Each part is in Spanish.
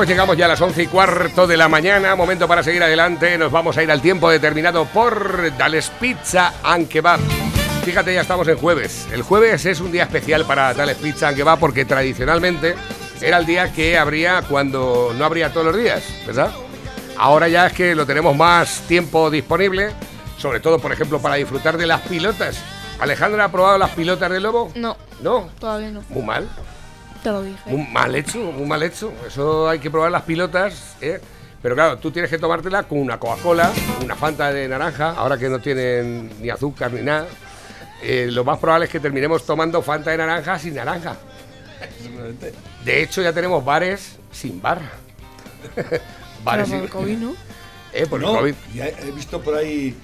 Pues llegamos ya a las once y cuarto de la mañana. Momento para seguir adelante. Nos vamos a ir al tiempo determinado por Dales Pizza and Kebab. Fíjate, ya estamos en jueves. El jueves es un día especial para Dales Pizza and Kebab porque tradicionalmente era el día que habría cuando no habría todos los días, ¿verdad? Ahora ya es que lo tenemos más tiempo disponible, sobre todo, por ejemplo, para disfrutar de las pilotas. Alejandra ha probado las pilotas de lobo. No, No, todavía no. muy mal. Te lo dije. Muy mal hecho, muy mal hecho. Eso hay que probar las pilotas, ¿eh? Pero claro, tú tienes que tomártela con una Coca-Cola, una Fanta de naranja, ahora que no tienen ni azúcar ni nada. Eh, lo más probable es que terminemos tomando Fanta de naranja sin naranja. De hecho, ya tenemos bares sin bar. Pero bares por sin- el COVID, ¿no? Eh, por el COVID. ya he he visto por ahí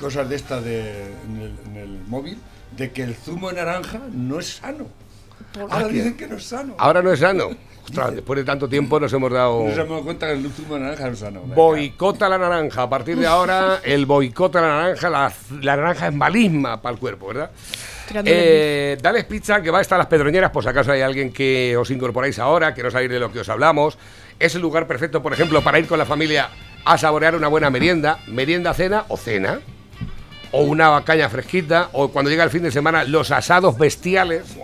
cosas de estas de, en, el, en el móvil de que el zumo de naranja no es sano. Ahora dicen que no es sano. Ahora no es sano. Ostras, después de tanto tiempo nos hemos dado... No se me dado cuenta que el zumo de naranja no es sano. Boicota la naranja. A partir de ahora, el boicota la naranja. La, la naranja es malisma para el cuerpo, ¿verdad? Eh, Dales Pizza, que va a estar las Pedroñeras, por si acaso hay alguien que os incorporáis ahora, que no sabéis de lo que os hablamos. Es el lugar perfecto, por ejemplo, para ir con la familia a saborear una buena merienda, merienda, cena o cena. O una caña fresquita, o cuando llega el fin de semana, los asados bestiales.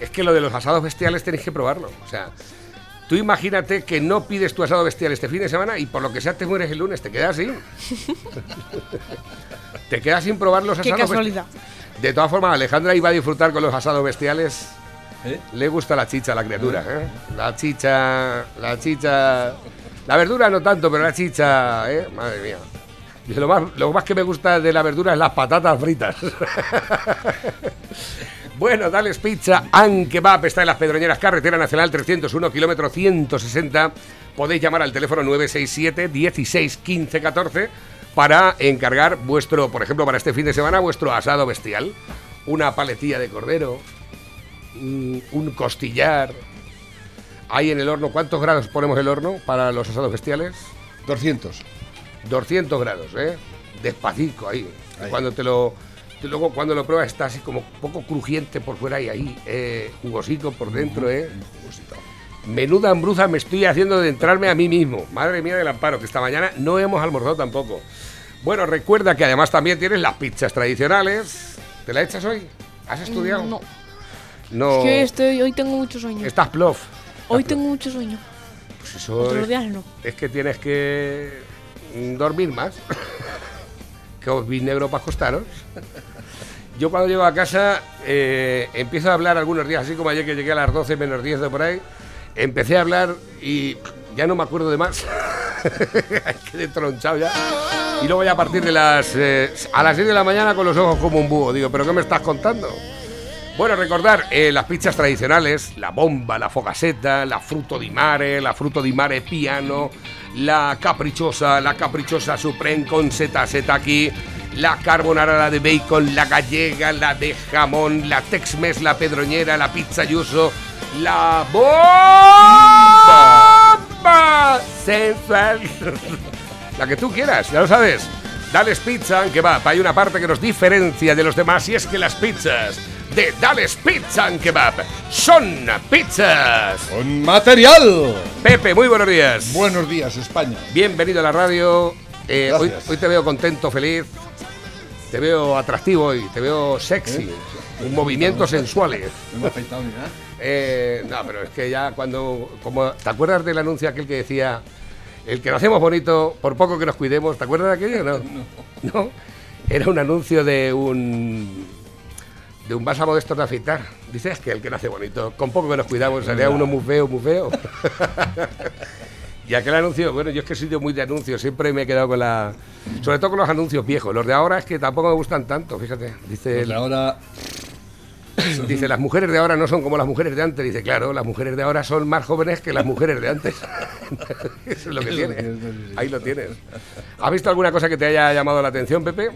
Es que lo de los asados bestiales tenéis que probarlo. O sea, tú imagínate que no pides tu asado bestial este fin de semana y por lo que sea te mueres el lunes, te quedas sin. te quedas sin probar los Qué asados casualidad. bestiales. De todas formas, Alejandra iba a disfrutar con los asados bestiales. ¿Eh? Le gusta la chicha a la criatura, ¿eh? La chicha, la chicha. La verdura no tanto, pero la chicha, ¿eh? Madre mía. Lo más, lo más que me gusta de la verdura es las patatas fritas. bueno, Dales Pizza and Kebab está en las Pedroñeras, carretera nacional 301, kilómetro 160. Podéis llamar al teléfono 967 16 15 14 para encargar vuestro, por ejemplo, para este fin de semana, vuestro asado bestial. Una paletilla de cordero, mm, un costillar. Ahí en el horno, ¿cuántos grados ponemos el horno para los asados bestiales? 200. 200 grados, ¿eh? Despacito Ahí. Cuando te lo. Te- Luego, cuando lo pruebas, está así como poco crujiente por fuera y ahí, eh, jugosico por dentro, ¿eh? Menuda hambruza me estoy haciendo de entrarme a mí mismo. Madre mía del amparo, que esta mañana no hemos almorzado tampoco. Bueno, recuerda que además también tienes las pizzas tradicionales. ¿Te la echas hoy? ¿Has estudiado? No. No. Es que estoy, hoy tengo mucho sueño. Estás plof. Hoy tengo mucho sueño. Pues eso Otros es- días no. es que tienes que mm, dormir más. que os vi negro para acostaros. Yo cuando llego a casa eh, empiezo a hablar algunos días, así como ayer que llegué a las 12 menos 10 de por ahí, empecé a hablar y ya no me acuerdo de más. Quedé tronchado ya. Y luego ya a partir de las... eh, a las 6 de la mañana con los ojos como un búho. Digo, ¿pero qué me estás contando? Bueno, recordar eh, las pizzas tradicionales, la bomba, la fogaseta, la fruto di mare, la fruto di mare piano, la caprichosa, la caprichosa supreme con seta aquí, la carbonara, la de bacon, la gallega, la de jamón, la tex-mex, la pedroñera, la pizza yuso, la bomba sensual. La que tú quieras, ya lo sabes. Dales Pizza and Kebab. Hay una parte que nos diferencia de los demás y es que las pizzas de Dales Pizza and Kebab son pizzas. ¡Con material! Pepe, muy buenos días. Buenos días, España. Bienvenido a la radio. Eh, hoy, te veo contento, feliz. Te veo atractivo hoy, te veo sexy. Un movimientos sensuales. No me he afeitado ni nada. Eh, no, pero es que ya cuando. Como, ¿Te acuerdas del anuncio aquel que decía el que nacemos bonito, por poco que nos cuidemos? ¿Te acuerdas de aquello? No. No. Era un anuncio de un. de un bálsamo de estos de afeitar. Dices que el que nace bonito, con poco que nos cuidamos, salía uno muy feo, muy feo. Y aquel anuncio, bueno, yo es que soy de muy de anuncios, siempre me he quedado con la. Sobre todo con los anuncios viejos. Los de ahora es que tampoco me gustan tanto, fíjate. Dice, Pues el- ahora dice, las mujeres de ahora no son como las mujeres de antes. Dice, claro, las mujeres de ahora son más jóvenes que las mujeres de antes. Eso es lo que tiene. Ahí lo tienes. ¿Has visto alguna cosa que te haya llamado la atención, Pepe?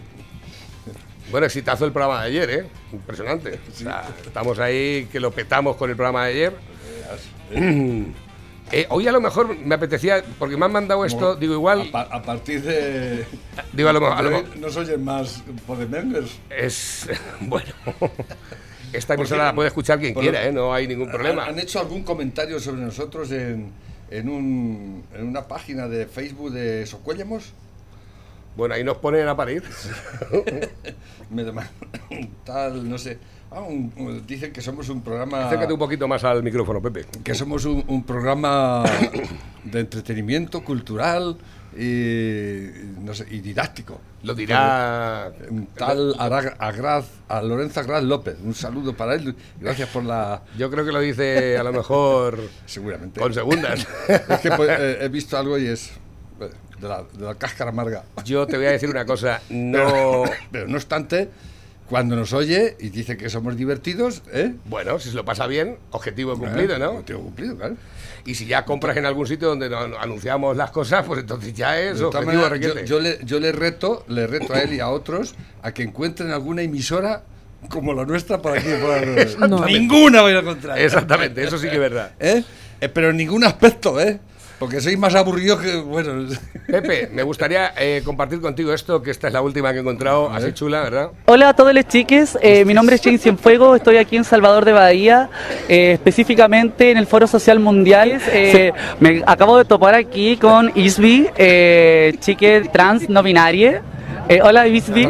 Bueno, exitazo el programa de ayer, ¿eh? Impresionante. O sea, estamos ahí que lo petamos con el programa de ayer. Eh, hoy a lo mejor me apetecía, porque me han mandado esto, digo a, igual, pa- a partir de. digo a lo, mejor- a lo nos oyen más Podemengers. es, bueno, esta emisora la puede escuchar quien quiera, ¿eh? No hay ningún problema. Han, hecho algún comentario sobre nosotros en, en, un, en una página de Facebook de Socuéllamos. Bueno, ahí nos ponen a parir. Tal, no sé. Ah, un- un- dicen que somos un programa. Acércate un poquito más al micrófono, Pepe. que somos un, un programa de entretenimiento cultural y, no sé, y didáctico. Lo dirá. Tal Ara- Agraz, a Lorenzo Agraz López. Un saludo para él. Gracias por la. Yo creo que lo dice a lo mejor Seguramente. con segundas. Es que pues, eh, he visto algo y es eh, de la, de la cáscara amarga. Yo te voy a decir una cosa. No. Pero no obstante, cuando nos oye y dice que somos divertidos, ¿eh? Bueno, si se lo pasa bien, objetivo cumplido, ¿no? Objetivo cumplido, claro. Y si ya compras en algún sitio donde no- no anunciamos las cosas, pues entonces ya es objetivo yo, le, yo le reto, le reto a él y a otros a que encuentren alguna emisora como la nuestra para que puedan- No. Ninguna vais a encontrar. Exactamente, eso sí que es verdad. ¿Eh? Eh, Pero en ningún aspecto, ¿eh? Porque sois más aburridos que. Bueno. Pepe, me gustaría eh, compartir contigo esto, que esta es la última que he encontrado, así chula, ¿verdad? Hola a todos los chiques, eh, mi nombre es Jane Cienfuegos, estoy aquí en Salvador de Bahía, eh, específicamente en el Foro Social Mundial. Eh, me acabo de topar aquí con Isby, eh, chique trans no binaria. Eh, hola Isby.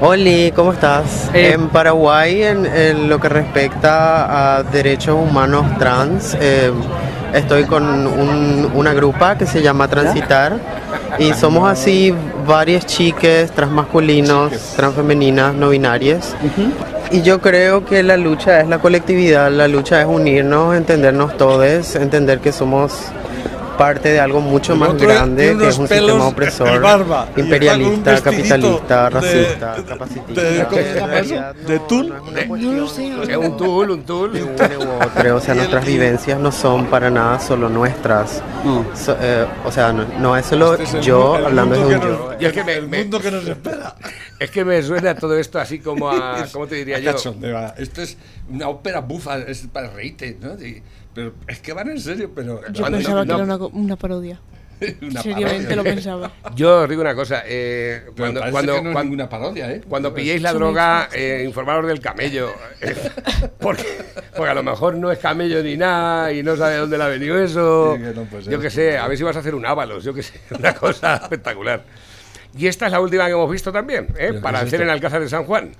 Hola, ¿cómo estás? Eh, en Paraguay, en, en lo que respecta a derechos humanos trans, eh, estoy con un- una grupa que se llama Transitar y somos así varias chiques transmasculinos, transfemeninas, no binarias. Y yo creo que la lucha es la colectividad, la lucha es unirnos, entendernos todos, entender que somos parte de algo mucho más otro grande, que es un sistema opresor, barba, imperialista, capitalista, de- racista, de- capacitista. de- ¿De no- tul? no es De- solo Es un tool, un de uno u otro, o sea, nuestras vivencias no son para nada solo nuestras. So- eh, o sea, no, no es solo Este es yo el hablando de un yo. nos- Y es que me- el mundo que nos espera. Es que me suena todo esto así como a. ¿Cómo te diría A yo? Esto es una ópera bufa, es para reírte, ¿no? Pero es que van en serio, pero. Yo pensaba no- que era una, una parodia. una Seriamente parodia. lo pensaba. Yo os digo una cosa. eh, cuando, cuando, no es cuando- ninguna parodia, ¿eh? Cuando pilléis la droga, eh, informaros del camello. eh, porque, porque a lo mejor no es camello ni nada y no sabe de dónde le ha venido eso. Sí, que no puede ser. yo qué sé, a ver si vas a hacer un ábalos, yo qué sé, una cosa espectacular. Y esta es la última que hemos visto también, ¿eh? ¿Pero para es hacer esto? en Alcázar de San Juan.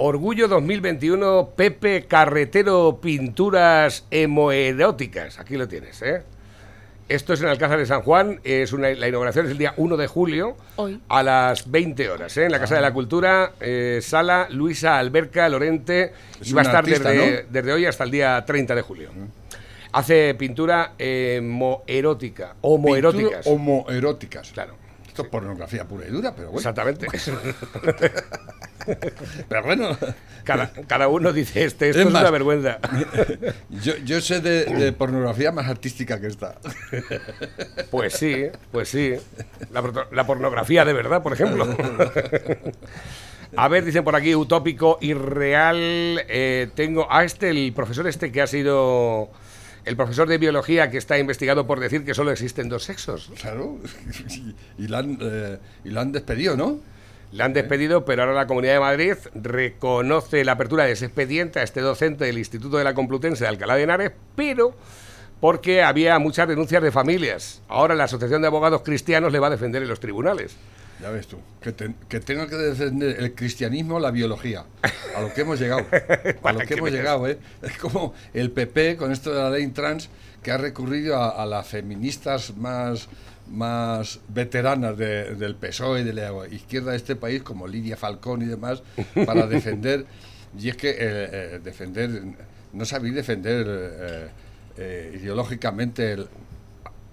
Orgullo 2021, Pepe Carretero Pinturas Hemoeróticas. Aquí lo tienes, ¿eh? Esto es en Alcázar de San Juan, es una, la inauguración es el día 1 de julio Hoy. a las 20 horas, ¿eh? en la Casa de la Cultura, eh, Sala Luisa Alberca Lorente, Es y va a estar artista, desde, ¿no? desde hoy hasta el día 30 de julio. Hace pintura hemoerótica, homoeróticas. Pintura Homoeróticas. Claro. Esto es pornografía pura y dura, pero bueno. Exactamente. Pero bueno, cada, cada uno dice este, esto Es es, una vergüenza. yo, yo sé de, de pornografía más artística que esta. Pues sí, pues sí. La, pornografía de verdad, por ejemplo. A ver, dicen por aquí, utópico, irreal. eh, tengo a este, el profesor este que ha sido el profesor de biología que está investigado por decir que solo existen dos sexos. Claro. Y, y la han, eh, y la han despedido, ¿no? Le han despedido, pero ahora la Comunidad de Madrid reconoce la apertura de ese expediente a este docente del Instituto de la Complutense de Alcalá de Henares, pero porque había muchas denuncias de familias. Ahora la Asociación de Abogados Cristianos le va a defender en los tribunales. Ya ves tú. Que, te- que tenga que defender el cristianismo la biología. A lo que hemos llegado. A lo que hemos llegado, ¿eh? Es como el PP con esto de la ley trans que ha recurrido a, a las feministas más más veteranas de- del PSOE y de la izquierda de este país, como Lidia Falcón y demás, para defender, y es que eh, eh, defender, no sabéis defender eh, ideológicamente el-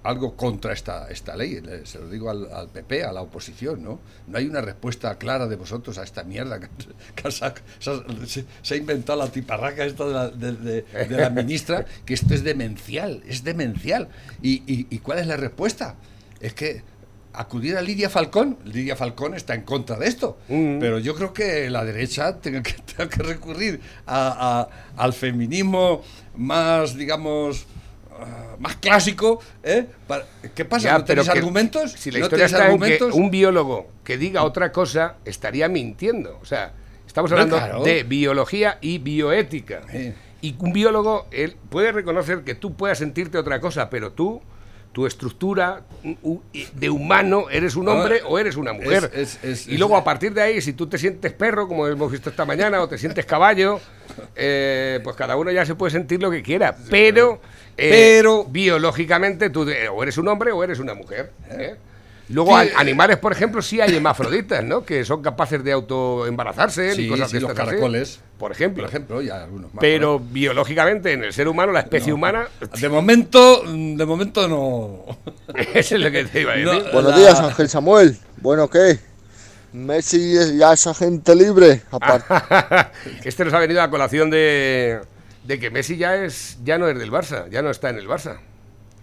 algo contra esta, esta ley, le- se lo digo al, al PP, a la oposición, ¿no? No hay una respuesta clara de vosotros a esta mierda que, que se, ha, se ha- se- se ha inventado la tiparraca esta de la, de- de- de la ministra, que esto es demencial, es demencial. ¿Y, y, y cuál es la respuesta? Es que acudir a Lidia Falcón, Lidia Falcón está en contra de esto, Mm. pero yo creo que la derecha tenga que, tenga que recurrir a- a- al feminismo más, digamos, ah, más clásico, ¿eh? ¿Qué pasa? Ya, ¿No tenéis argumentos? Si la ¿No historia en que argumentos? un biólogo que diga otra cosa estaría mintiendo. O sea, estamos No, hablando claro. de biología y bioética. Sí. Y un biólogo, él puede reconocer que tú puedas sentirte otra cosa, pero tú tu estructura de humano, eres un hombre Ah, o eres una mujer. es- es- y luego a partir de ahí, si tú te sientes perro, como hemos visto esta mañana, o te sientes caballo, eh, pues cada uno ya se puede sentir lo que quiera. Pero, eh, Pero- biológicamente tú o eres un hombre o eres una mujer. ¿eh? Luego, Sí, an- animales, por ejemplo, sí hay hermafroditas, ¿no? Que son capaces de autoembarazarse Sí, y cosas sí, de los estas así. caracoles. Por ejemplo. Por ejemplo, y algunos más. Pero biológicamente, en el ser humano, la especie humana, De momento, de momento no. eso es lo que te iba a decir. No, Buenos la- días, Ángel Samuel. Bueno, ¿qué? Messi es- ya es agente libre. Aparte, este nos ha venido a colación de, de que Messi ya es ya no es del Barça, ya no está en el Barça.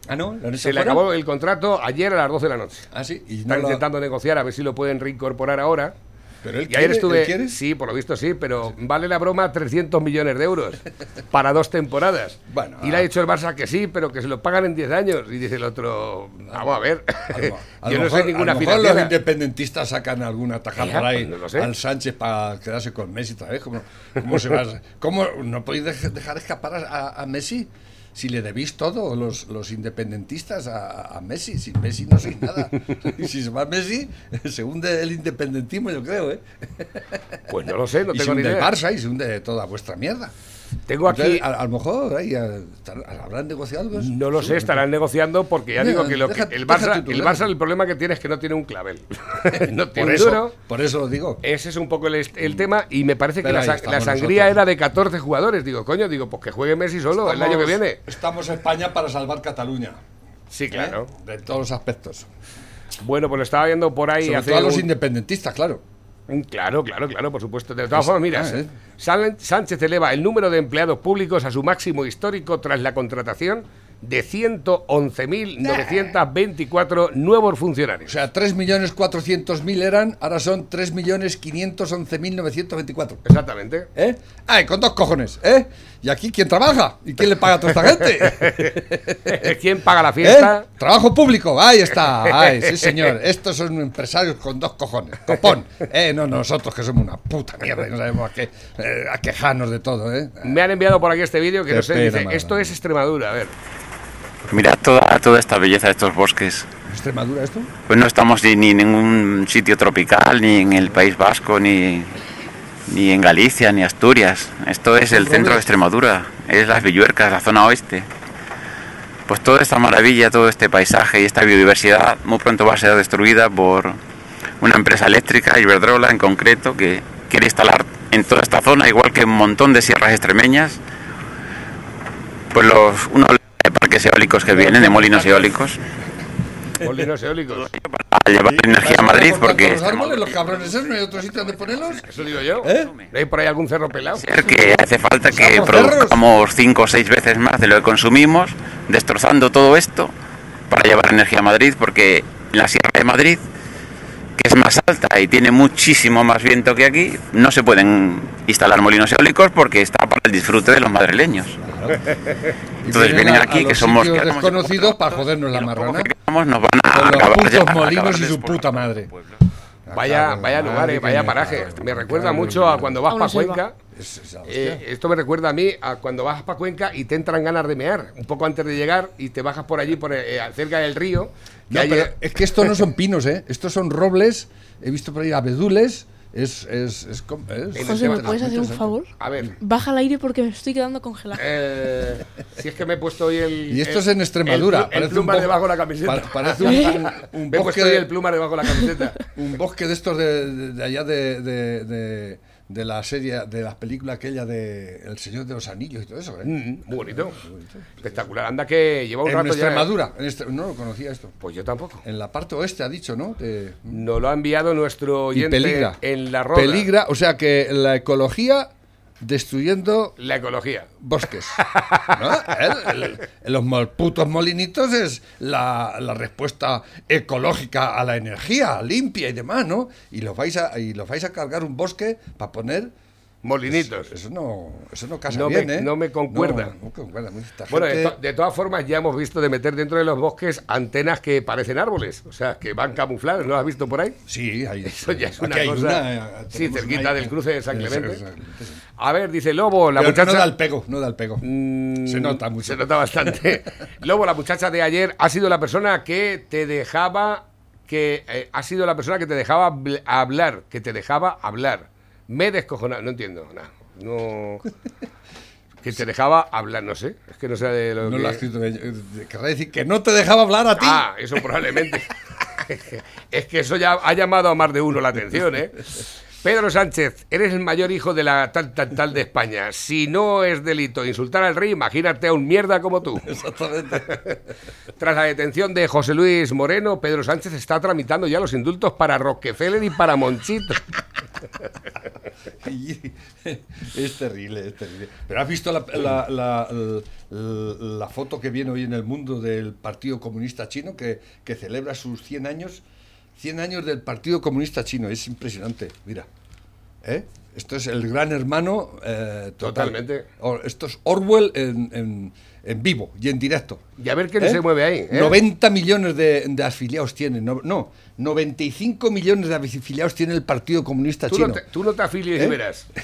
Ah, no, ¿Lo Se le fuera? acabó el contrato ayer a las 12 de la noche. Ah, sí. Y no Están lo- intentando negociar a ver si lo pueden reincorporar ahora. Pero él Y quiere, ayer estuve. ¿él quiere? Sí, por lo visto sí, pero vale la broma 300 millones de euros para dos temporadas. Bueno, y le ah. ha dicho el Barça que sí, pero que se lo pagan en 10 años. Y dice el otro, vamos a ver. A Yo no soy ninguna a lo mejor los independentistas sacan alguna taja Ya, por ahí pues no al Sánchez para quedarse con Messi otra vez. ¿Cómo, cómo se va a- cómo no podéis dej- dejar escapar a, a Messi? Si le debéis todo, los, los independentistas, a, a Messi. Sin Messi no sois nada. Y si se va Messi, se hunde el independentismo, yo creo, ¿eh? Pues no lo sé, no y se tengo ni hunde el. Barça y se hunde toda vuestra mierda. Tengo aquí. Entonces, a, a lo mejor ahí habrán negociado algo. No lo sé, estarán negociando porque ya Mira, digo que, lo que- el, Barça, el. Barça el problema que tiene es que no tiene un clavel. no tiene por, eso, duro. por eso lo digo. Ese es un poco el, tema y me parece que la, sangría nosotros. era de 14 jugadores. Digo, coño, digo, pues que juegue Messi solo el año que viene. Estamos España para salvar Cataluña. Sí, ¿eh? claro. De todos los aspectos. Bueno, pues lo estaba viendo por ahí Sobre hace todo a los un- independentistas, claro. Un- Claro, claro, claro, por supuesto. De todas formas, mira, ah, ¿eh? Sánchez eleva el número de empleados públicos a su máximo histórico tras la contratación de 111.924 nuevos O funcionarios. sea, 3.400.000 eran, ahora son 3.511.924. Exactamente. ¿Eh? ¡Ay, con dos cojones! ¿Eh? ¿Y aquí quién trabaja? ¿Y quién le paga a toda esta gente? ¿Quién paga la ¿Eh? fiesta? Trabajo público, ahí está, ay, sí señor. Estos son empresarios con dos cojones, copón. Eh, no nosotros que somos una puta mierda y no sabemos a qué eh, a quejarnos de todo, ¿eh? Me han enviado por aquí este vídeo que Qué no sé, dice, esto es Extremadura, a ver. Mirad toda, toda esta belleza de estos bosques. ¿Extremadura esto? Pues no estamos ni, ni en ningún sitio tropical, ni en el País Vasco, ni, ni en Galicia, ni Asturias. Esto es el centro de Extremadura, es las Villuercas, la zona oeste. Pues toda esta maravilla, todo este paisaje y esta biodiversidad muy pronto va a ser destruida por una empresa eléctrica, Iberdrola en concreto, que quiere instalar en toda esta zona, igual que un montón de sierras extremeñas, pues los parques eólicos que vienen, de molinos eólicos, Molinos eólicos. para llevar energía a Madrid, porque los árboles, los cabrones esos, no hay otro sitio donde ponerlos? Eso digo yo. ¿Eh? ¿No hay por ahí algún cerro pelado? ser que hace falta que produzcamos cinco o seis veces más de lo que consumimos, destrozando todo esto para llevar energía a Madrid, porque en la Sierra de Madrid, que es más alta y tiene muchísimo más viento que aquí, no se pueden instalar molinos eólicos porque está para el disfrute de los madrileños. Y Entonces vienen a- aquí a que somos quedamos desconocidos para jodernos la marrana. que quedamos nos van a Con los putos molinos y su puta madre. Vaya, vaya lugares, que vaya cago, Me recuerda mucho a cuando vas para. Cuenca. Eh, esto me recuerda a mí a cuando vas para Cuenca y te entran ganas de mear un poco antes de llegar y te bajas por allí, por eh, cerca del río. que No, hay- pero es que estos no son pinos, ¿eh? Estos son robles. He visto por ahí abedules. Es. es, José, ¿me puedes hacer un favor? A ver, Baja al aire porque me estoy quedando congelado. eh, si es que me he puesto hoy el. Y esto el- es en Extremadura. El, el parece un plumar bo- debajo de la camiseta. pa- parece un, un- un me he puesto bosque, hoy el plumar debajo de la camiseta. un bosque de estos de, de- de allá de, de, la serie, de la película aquella de El Señor de los Anillos y todo eso, ¿eh? Mm, muy bonito. Espectacular. Anda que lleva un en rato ya. ¿eh? Extremadura. en Extre- no lo conocía esto. Pues yo tampoco. En la parte oeste ha dicho, ¿no? De- Nos lo ha enviado nuestro y oyente peligra. en la roda. Peligra, o sea que la ecología destruyendo La ecología. bosques. ¿no? El- el- el- los mol- putos molinitos es la, la respuesta ecológica a la energía limpia y demás, ¿no? Y los vais a, y los vais a cargar un bosque para poner Molinitos. Eso no, eso no casa No me- bien, ¿eh? no me concuerda. No, no concuerda. Esta Bueno, de, gente- to- de todas formas, ya hemos visto de meter dentro de los bosques antenas que parecen árboles, o sea, que van camufladas, ¿no lo has visto por ahí? Sí, hay, Eso ya es aquí una hay cosa. una, eh, sí, cerquita una- del cruce de San Clemente. sí. A ver, dice Lobo, la Pero muchacha. no da el pego, no da el pego. Mm, Se nota mucho. Se nota bastante. Lobo, la muchacha de ayer ha sido la persona que te dejaba que eh, ha sido la persona que te dejaba habl- hablar, que te dejaba hablar. Me descojonaba, no entiendo nada. No que te dejaba hablar, no sé, es que no sé de lo No que lo ha escrito. Eh, Querrá decir que no te dejaba hablar a ti. Ah, eso probablemente. es que eso ya ha llamado a más de uno la atención, ¿eh? Pedro Sánchez, eres el mayor hijo de la tal tal tal de España. Si no es delito insultar al rey, imagínate a un mierda como tú. Exactamente. Tras la detención de José Luis Moreno, Pedro Sánchez está tramitando ya los indultos para Rockefeller y para Monchito. Es terrible, es terrible. Pero has visto la, la- la- la- la foto que viene hoy en el mundo del Partido Comunista Chino que, que celebra sus 100 años. 100 años del Partido Comunista Chino, es impresionante, mira. ¿Eh? Esto es el gran hermano. eh, total. Totalmente. Esto es Orwell en, en- en vivo y en directo. Y a ver qué ¿Eh? se mueve ahí. ¿eh? 90 millones de, de afiliados tiene. No, no, 95 millones de afiliados tiene el Partido Comunista Tú Chino. no, te, tú no te afilies ¿Eh? y verás.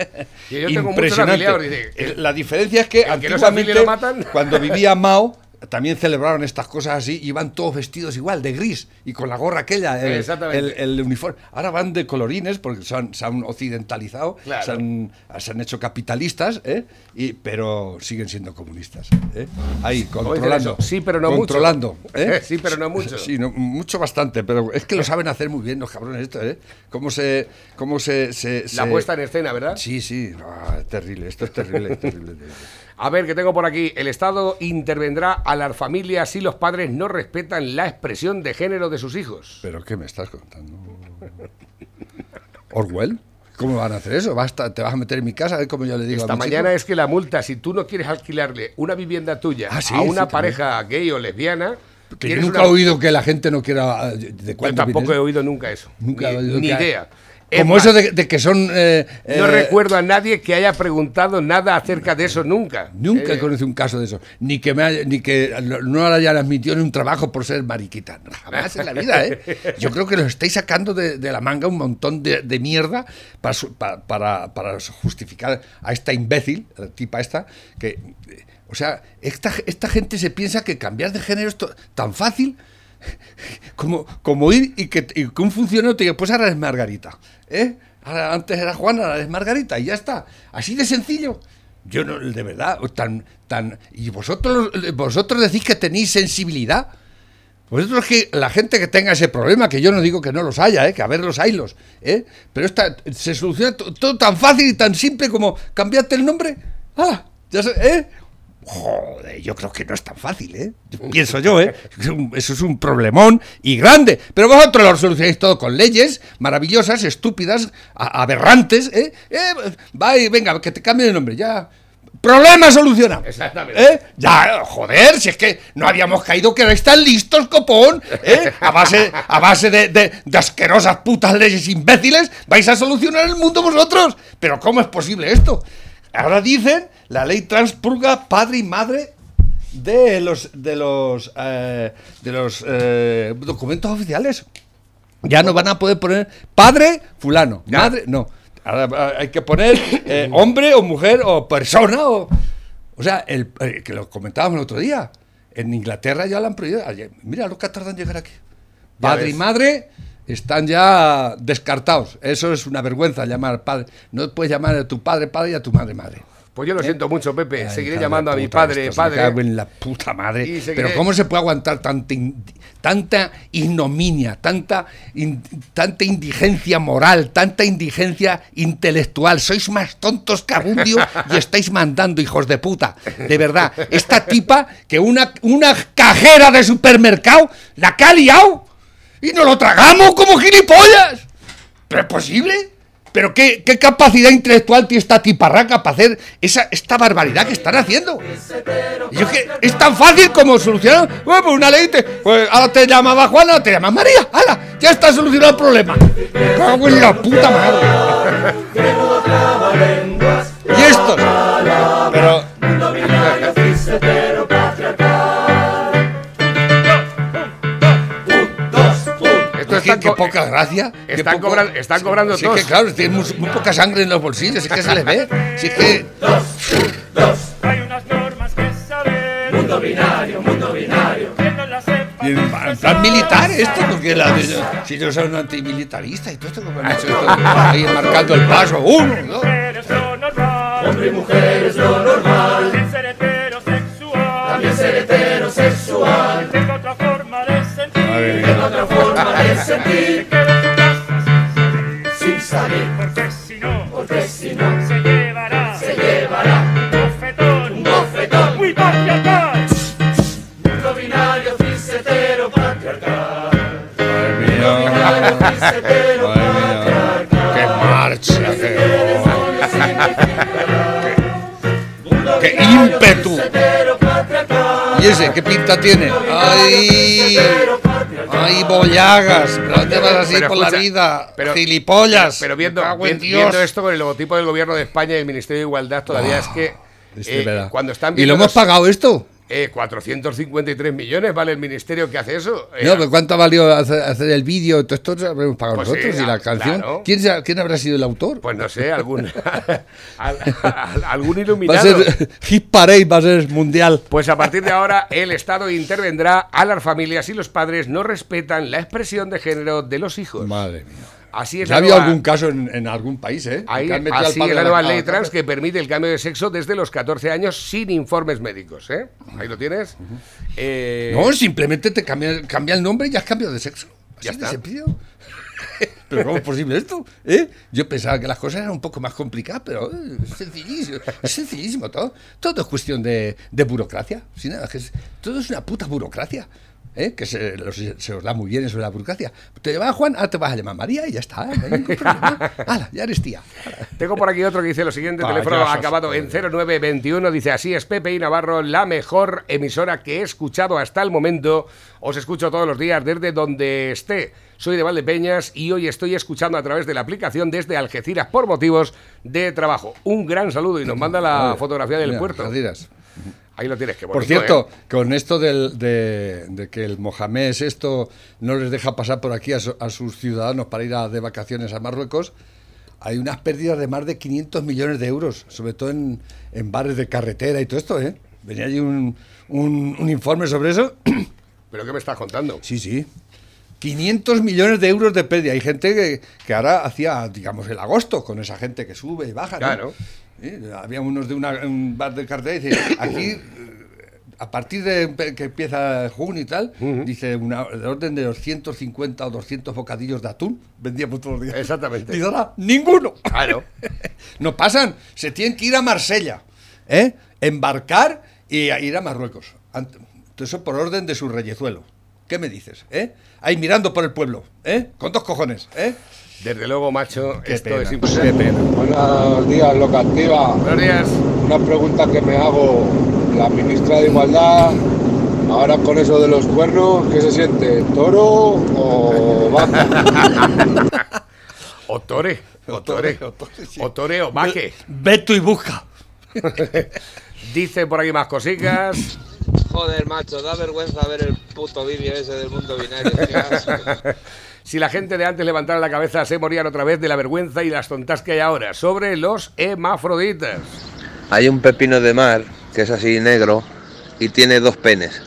Yo tengo muchos afiliados. Dice, Eh, La diferencia es que el que no antiguamente, matan. cuando vivía Mao, también celebraron estas cosas así, iban todos vestidos igual, de gris, y con la gorra aquella, el, el- el uniforme. Ahora van de colorines porque se han, se han occidentalizado, Claro. se, han, se han hecho capitalistas, ¿eh? y, pero siguen siendo comunistas. ¿eh? Ahí, controlando. Sí, pero no mucho. controlando, ¿eh? Sí, pero no mucho. Sí, no, mucho bastante, pero es que lo saben hacer muy bien los cabrones estos, ¿eh? Cómo se... Cómo se, se- La puesta en escena, ¿verdad? Sí, sí, ah, es terrible, esto es terrible, es terrible. terrible. A ver, que tengo por aquí. El Estado intervendrá a las familias si los padres no respetan la expresión de género de sus hijos. ¿Pero qué me estás contando? ¿Orwell? ¿Cómo van a hacer eso? Basta, ¿Te vas a meter en mi casa? A yo le digo Esta a mi mañana chico? es que la multa, si tú no quieres alquilarle una vivienda tuya Ah, sí, a una pareja gay o lesbiana, Que yo nunca una- he oído que la gente no quiera... ¿De Yo tampoco he oído nunca eso. Nunca he ni, oído ni que hay- idea. Es Como más, eso de, de que son... eh, No eh, recuerdo a nadie que haya preguntado nada acerca de eso nunca. Nunca Eh, he conocido un caso de eso. Ni que, me haya- ni que no la hayan admitido en un trabajo por ser mariquita. Jamás en la vida, ¿eh? Yo creo que los estáis sacando de, de la manga un montón de, de mierda para, su- pa- para, para justificar a esta imbécil, a la tipa esta, que... O sea, esta, esta gente se piensa que cambiar de género es tan fácil como, como ir y que, y que un funcionario te diga, pues ahora es Margarita. ¿eh? Ahora, antes era Juana, ahora es Margarita y ya está. Así de sencillo. Yo no, de verdad, tan, tan. Y vosotros, vosotros decís que tenéis sensibilidad. Vosotros que la gente que tenga ese problema, que yo no digo que no los haya, ¿eh? que a ver los haylos, ¿eh? pero esta, se soluciona to- todo tan fácil y tan simple como cambiarte el nombre. ¡Ah! Ya sé, ¿eh? Joder, yo creo que no es tan fácil, ¿eh? Pienso yo, ¿eh? Eso es un problemón y grande. Pero vosotros lo solucionáis todo con leyes maravillosas, estúpidas, aberrantes, ¿eh? eh va y venga, que te cambie el nombre, ya. Problema solucionado. Exactamente. ¿Eh? Ya, joder, si es que no habíamos caído que erais tan listos, copón. ¿eh? A base, a base de, de- de asquerosas putas leyes imbéciles, vais a solucionar el mundo vosotros. Pero ¿cómo es posible esto? Ahora dicen, la ley transpurga padre y madre de los de los eh, de los eh, documentos oficiales. Ya no van a poder poner padre fulano, Ya. madre no. Ahora ah, hay que poner eh, hombre o mujer o persona o o sea, el, que lo comentábamos el otro día. En Inglaterra ya lo han prohibido. Mira lo que tardan en llegar aquí. Padre y madre están ya descartados. Eso es una vergüenza llamar padre. No puedes llamar a tu padre padre y a tu madre madre. Pues yo lo siento mucho, Pepe. Ay, Seguiré llamando a mi padre, estos, me padre. cago en la puta madre. Pero ¿cómo se puede aguantar tanta, in- tanta ignominia, tanta, in- tanta indigencia moral, tanta indigencia intelectual? Sois más tontos que abundio y estáis mandando, hijos de puta. De verdad. Esta tipa que una, una cajera de supermercado la que ha liado y nos lo tragamos como gilipollas. ¿Pero es posible? ¿Pero qué, qué capacidad intelectual tiene esta tiparraca para hacer esa, esta barbaridad que están haciendo? Y yo que es tan fácil como solucionar bueno, pues una ley, pues ahora te llamaba Juana, te llamas María, ¡hala! Ya está solucionado el problema. Cago en la puta madre. Poca gracia. están poco- cobran- están cobrando Sí, es que todos. claro, tienen muy, muy poca sangre en los bolsillos, es que se les ve. Si es que. Hay unas normas que saber. Mundo binario, mundo binario. En, plan militar esto, porque la, si yo soy un antimilitarista y todo esto, como han hecho esto, ahí marcando el paso, uno, dos. Mujer es lo normal. Hombre y mujer es lo normal. También ser heterosexual. También ser heterosexual. Sin salir. Porque si no, porque si no, se llevará, se llevará un bofetón, un bofetón muy patriarcal. Mundo binario, cis hetero, patriarcal. Madre mía. Madre mía. ¡Qué marcha! ¡Qué, qué ímpetu! ¿Y ese qué pinta tiene? ¡Ay! ¡Ay, bollagas! ¿Pero ¿Dónde vas así Pero por la vida? pero- ¡Gilipollas! Pero viendo, esto con el logotipo del gobierno de España y el Ministerio de Igualdad, todavía es que Es eh, cuando están ¿Y lo hemos pagado esto? Eh, 453 millones vale el ministerio que hace eso. Eh, No, pero ¿cuánto valió hacer, hacer el vídeo? Todo esto lo habremos pagado Pues nosotros sí, y la ah, canción. claro. ¿Quién, se- ¿Quién habrá sido el autor? Pues no sé, algún, al- al- algún va a iluminado. ser Hit Parade, va a ser mundial. Pues a partir de ahora el Estado intervendrá a las familias y los padres no respetan la expresión de género de los hijos. Madre mía. Así es Ya ha habido algún caso en, en algún país, ¿eh? Ahí, así es la nueva ley trans que permite el cambio de sexo desde los 14 años sin informes médicos. ¿eh? Ahí lo tienes. Eh, No, simplemente te cambia, cambia el nombre y ya has cambiado de sexo. Ya Así de está. sencillo. Pero ¿cómo es posible esto? ¿Eh? Yo pensaba que las cosas eran un poco más complicadas, pero eh, es sencillísimo, es sencillísimo todo. Todo es cuestión de, de burocracia. sin nada, que es- todo es una puta burocracia. ¿Eh? Que se, los- se os da muy bien eso de la burocracia. Te llamas Juan, ahora te vas a llamar María y ya está. no hay ningún problema. Hala, ya eres tía. Tengo por aquí otro que dice lo siguiente, teléfono acabado en 0921, dice así es Pepe y Navarro, la mejor emisora que he escuchado hasta el momento. Os escucho todos los días desde donde esté. Soy de Valdepeñas y hoy estoy escuchando a través de la aplicación desde Algeciras por motivos de trabajo. Un gran saludo y nos manda la fotografía del Mira, puerto. Algeciras. Ahí lo tienes, que Por cierto, con esto del- de, de que el Mohamed esto no les deja pasar por aquí a, su- a sus ciudadanos para ir a- de vacaciones a Marruecos, hay unas pérdidas de más de 500 millones de euros, sobre todo en, en bares de carretera y todo esto, ¿eh? Venía allí un, un- un informe sobre eso. ¿Pero qué me estás contando? Sí, sí. 500 millones de euros de pérdida. Hay gente que, que ahora hacía, digamos, el agosto con esa gente que sube y baja. ¿no? ¿Eh? Había unos de una- un bar de cartera y dice, aquí, eh, a partir de que empieza junio y tal, dice, una, de orden de los 150 o 200 bocadillos de atún, vendíamos todos los días. Exactamente. Dice, ahora, ninguno. Claro. no pasan, se tienen que ir a Marsella, ¿eh? embarcar y a ir a Marruecos. Eso por orden de su reyezuelo. ¿Qué me dices? ¿Eh? Ahí mirando por el pueblo, ¿eh? Con dos cojones, ¿eh? Desde luego, macho, Qué esto pena, es qué impresionante. pena. Buenos días, Loca Activa. Buenos días. Una pregunta que me hago. La ministra de Igualdad, ahora con eso de los cuernos, ¿qué se siente? ¿Toro o vaca? O tore, o tore, O tore, sí. o tore o vaque. Ve tú y busca. Dice por aquí más cositas. Joder, macho, da vergüenza ver el puto vídeo ese del mundo binario. Si la gente de antes levantara la cabeza, se morían otra vez de la vergüenza y las tontas que hay ahora. Sobre los hemafroditas. Hay un pepino de mar que es así negro y tiene dos penes.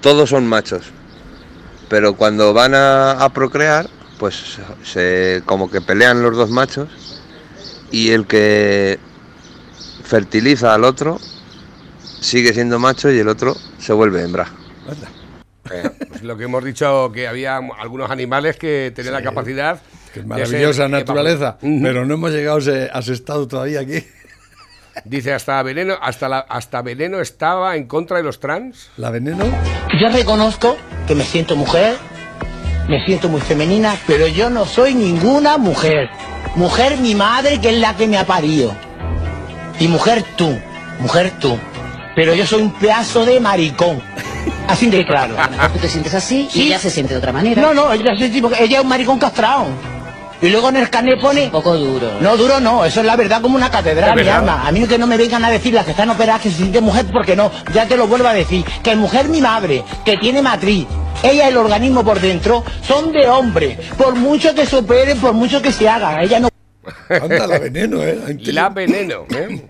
Todos son machos. Pero cuando van a, a procrear, pues se como que pelean los dos machos y el que fertiliza al otro sigue siendo macho y el otro se vuelve hembra. Pues lo que hemos dicho, que había algunos animales que tenían la capacidad. Que de maravillosa ser naturaleza. Ujú. Pero no hemos llegado a ese, a ese estado todavía aquí. Dice, hasta veneno, hasta, la, hasta veneno estaba en contra de los trans. ¿La veneno? Yo reconozco que me siento mujer, me siento muy femenina, pero yo no soy ninguna mujer. Mujer mi madre, que es la que me ha parido. Y mujer tú, mujer tú. Pero yo soy un pedazo de maricón. Así de claro. Tú te sientes así Sí. y ella se siente de otra manera. No, no, ella, se- ella es un maricón castrado. Y luego en el carnet pone... poco duro. No, duro no, eso es la verdad como una catedral, mi alma. A mí que no me vengan a decir las que están operadas que se siente mujer, porque no, ya te lo vuelvo a decir. Que mujer mi madre, que tiene matriz, ella el organismo por dentro, son de hombre. Por mucho que se operen, por mucho que se haga, ella no... Anda, la veneno, ¿eh? La veneno. ¿eh?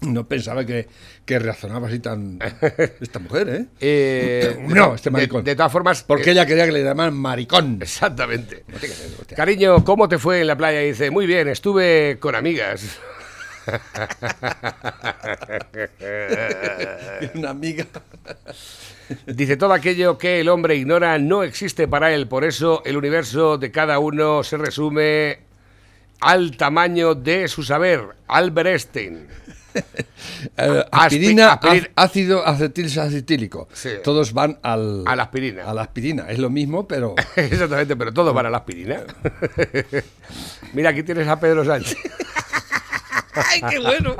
No pensaba que, que reaccionaba así tan. Esta mujer, ¿eh? Eh, no, este de- maricón. De, todas formas. Porque eh, ella quería que le llamaran maricón. Exactamente. Cariño, ¿cómo te fue en la playa? Y dice, muy bien, estuve con amigas. Una amiga. Dice, todo aquello que el hombre ignora no existe para él, por eso el universo de cada uno se resume al tamaño de su saber. Albert Einstein. Eh, Aspi- aspirina, ácido acetilsalicílico. Sí. Todos van al, A la aspirina. a la aspirina. Es lo mismo, pero. Exactamente, pero todo para la aspirina. Mira, aquí tienes a Pedro Sánchez. ¡Ay, qué bueno!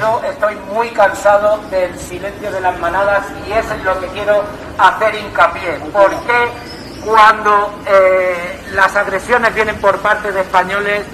Yo estoy muy cansado del silencio de las manadas y eso es lo que quiero hacer hincapié. Porque cuando eh, las agresiones vienen por parte de españoles,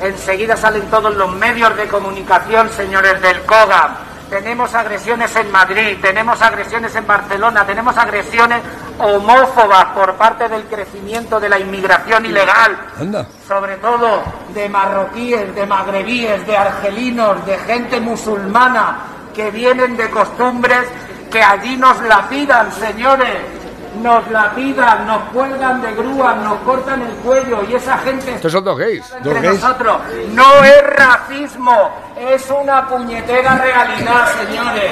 enseguida salen todos los medios de comunicación, señores del COGAM. Tenemos agresiones en Madrid, tenemos agresiones en Barcelona, tenemos agresiones homófobas por parte del crecimiento de la inmigración ilegal Anda. sobre todo de marroquíes, de magrebíes, de argelinos, de gente musulmana que vienen de costumbres que allí nos la pidan, señores, nos la pidan, nos cuelgan de grúas, nos cortan el cuello y esa gente Estos son dos gays. entre nosotros. No es racismo, es una puñetera realidad, señores.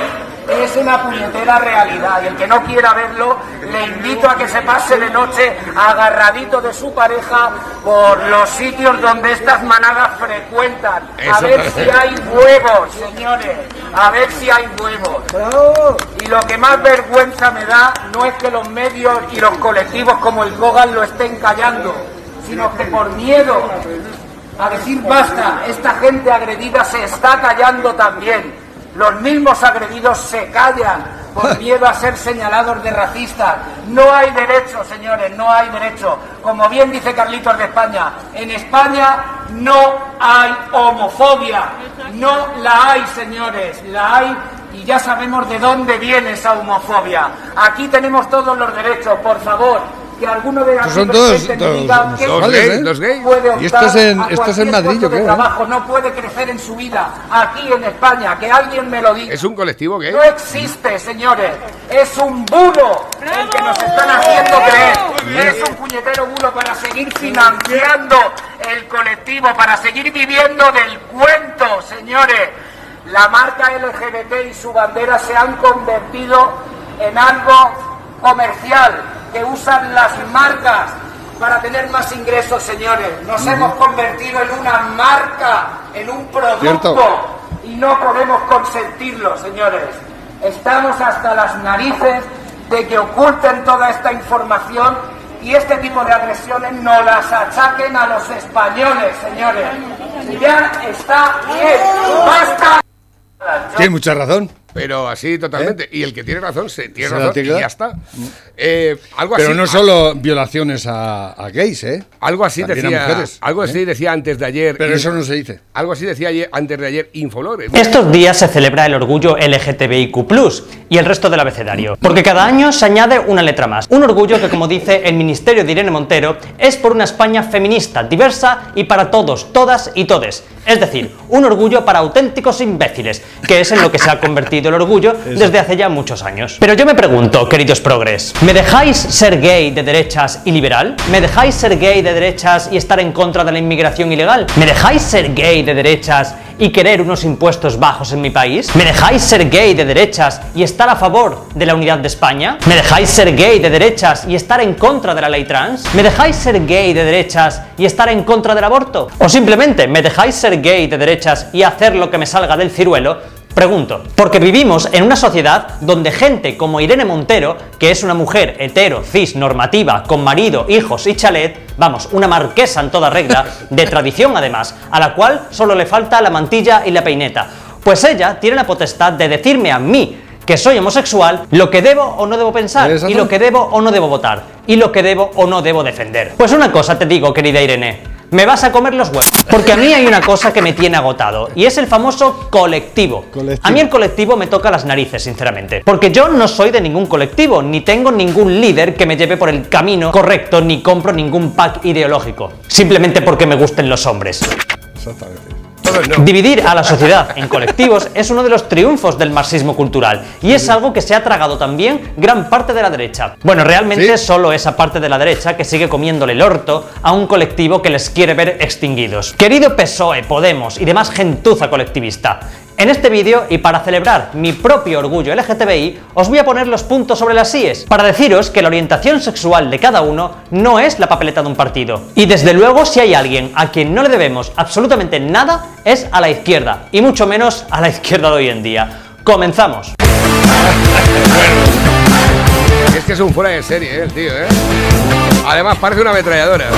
Es una puñetera realidad. Y el que no quiera verlo, le invito a que se pase de noche agarradito de su pareja por los sitios donde estas manadas frecuentan. A ver si hay huevos, señores. A ver si hay huevos. Y lo que más vergüenza me da no es que los medios y los colectivos como el Kogan lo estén callando, sino que por miedo a decir basta, esta gente agredida se está callando también. Los mismos agredidos se callan por miedo a ser señalados de racistas. No hay derecho, señores, no hay derecho. Como bien dice Carlitos de España, en España no hay homofobia. No la hay, señores, la hay y ya sabemos de dónde viene esa homofobia. Aquí tenemos todos los derechos, por favor. Que alguno de Estos son aquí todos- todos diga que homosexuales, gays, ¿eh? dos gays. puede Y esto es en- optar a esto es en Madrid, yo ¿eh? trabajo, no puede crecer en su vida aquí en España, que alguien me lo diga. Es un colectivo gay. No existe, señores. Es un bulo el que nos están haciendo creer. Es un puñetero bulo para seguir financiando el colectivo, para seguir viviendo del cuento, señores. La marca LGBT y su bandera se han convertido en algo comercial, que usan las marcas para tener más ingresos, señores. Nos hemos convertido en una marca, en un producto Cierto. y no podemos consentirlo, señores. Estamos hasta las narices de que oculten toda esta información y este tipo de agresiones no las achaquen a los españoles, señores. Ya está bien, basta. Tiene mucha razón. Pero así totalmente. Y el que tiene razón, se tiene ¿Eh? Se la razón y ya está. Eh, algo Pero así, no solo violaciones a, a gays, ¿eh? Algo así También a decía. mujeres, algo ¿eh? así decía antes de ayer. Pero eso no se dice. Algo así decía ayer, antes de ayer Infolore. Estos días se celebra el orgullo LGTBIQ y el resto del abecedario, porque cada año se añade una letra más. Un orgullo que, como dice el Ministerio de Irene Montero, es por una España feminista, diversa y para todos, todas y todes. Es decir, un orgullo para auténticos imbéciles, que es en lo que se ha convertido el orgullo desde hace ya muchos años. Pero yo me pregunto, queridos progres, ¿me dejáis ser gay de derechas y liberal? ¿Me dejáis ser gay de derechas y estar en contra de la inmigración ilegal? ¿Me dejáis ser gay de derechas y querer unos impuestos bajos en mi país? ¿Me dejáis ser gay de derechas y estar a favor de la unidad de España? ¿Me dejáis ser gay de derechas y estar en contra de la ley trans? ¿Me dejáis ser gay de derechas y estar en contra del aborto? ¿O simplemente me dejáis ser gay de derechas y hacer lo que me salga del ciruelo? Pregunto, porque vivimos en una sociedad donde gente como Irene Montero, que es una mujer hetero, cis, normativa, con marido, hijos y chalet, vamos, una marquesa en toda regla, de tradición además, a la cual solo le falta la mantilla y la peineta, pues ella tiene la potestad de decirme a mí que soy homosexual, lo que debo o no debo pensar, y lo que debo o no debo votar, y lo que debo o no debo defender. Pues una cosa te digo, querida Irene, me vas a comer los huevos. Porque a mí hay una cosa que me tiene agotado y es el famoso colectivo. A mí el colectivo me toca las narices, sinceramente. Porque yo no soy de ningún colectivo, ni tengo ningún líder que me lleve por el camino correcto, ni compro ningún pack ideológico. Simplemente porque me gusten los hombres. Exactamente. Dividir a la sociedad en colectivos es uno de los triunfos del marxismo cultural y es algo que se ha tragado también gran parte de la derecha. Bueno, realmente solo esa parte de la derecha que sigue comiéndole el orto a un colectivo que les quiere ver extinguidos. Querido PSOE, Podemos y demás gentuza colectivista, en este vídeo, y para celebrar mi propio orgullo LGTBI, os voy a poner los puntos sobre las IES, para deciros que la orientación sexual de cada uno no es la papeleta de un partido. Y desde luego, si hay alguien a quien no le debemos absolutamente nada, es a la izquierda, y mucho menos a la izquierda de hoy en día. ¡Comenzamos! Es que es un fuera de serie, ¿eh, tío, ¿eh? Además parece una ametralladora.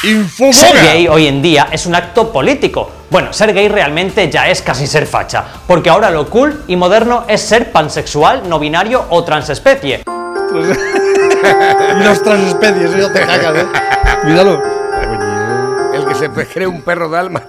Ser gay hoy en día es un acto político. Bueno, ser gay realmente ya es casi ser facha, porque ahora lo cool y moderno es ser pansexual, no binario o transespecie. y los transespecies, eso te cagas, ¿eh? Míralo. El que se cree un perro dalma.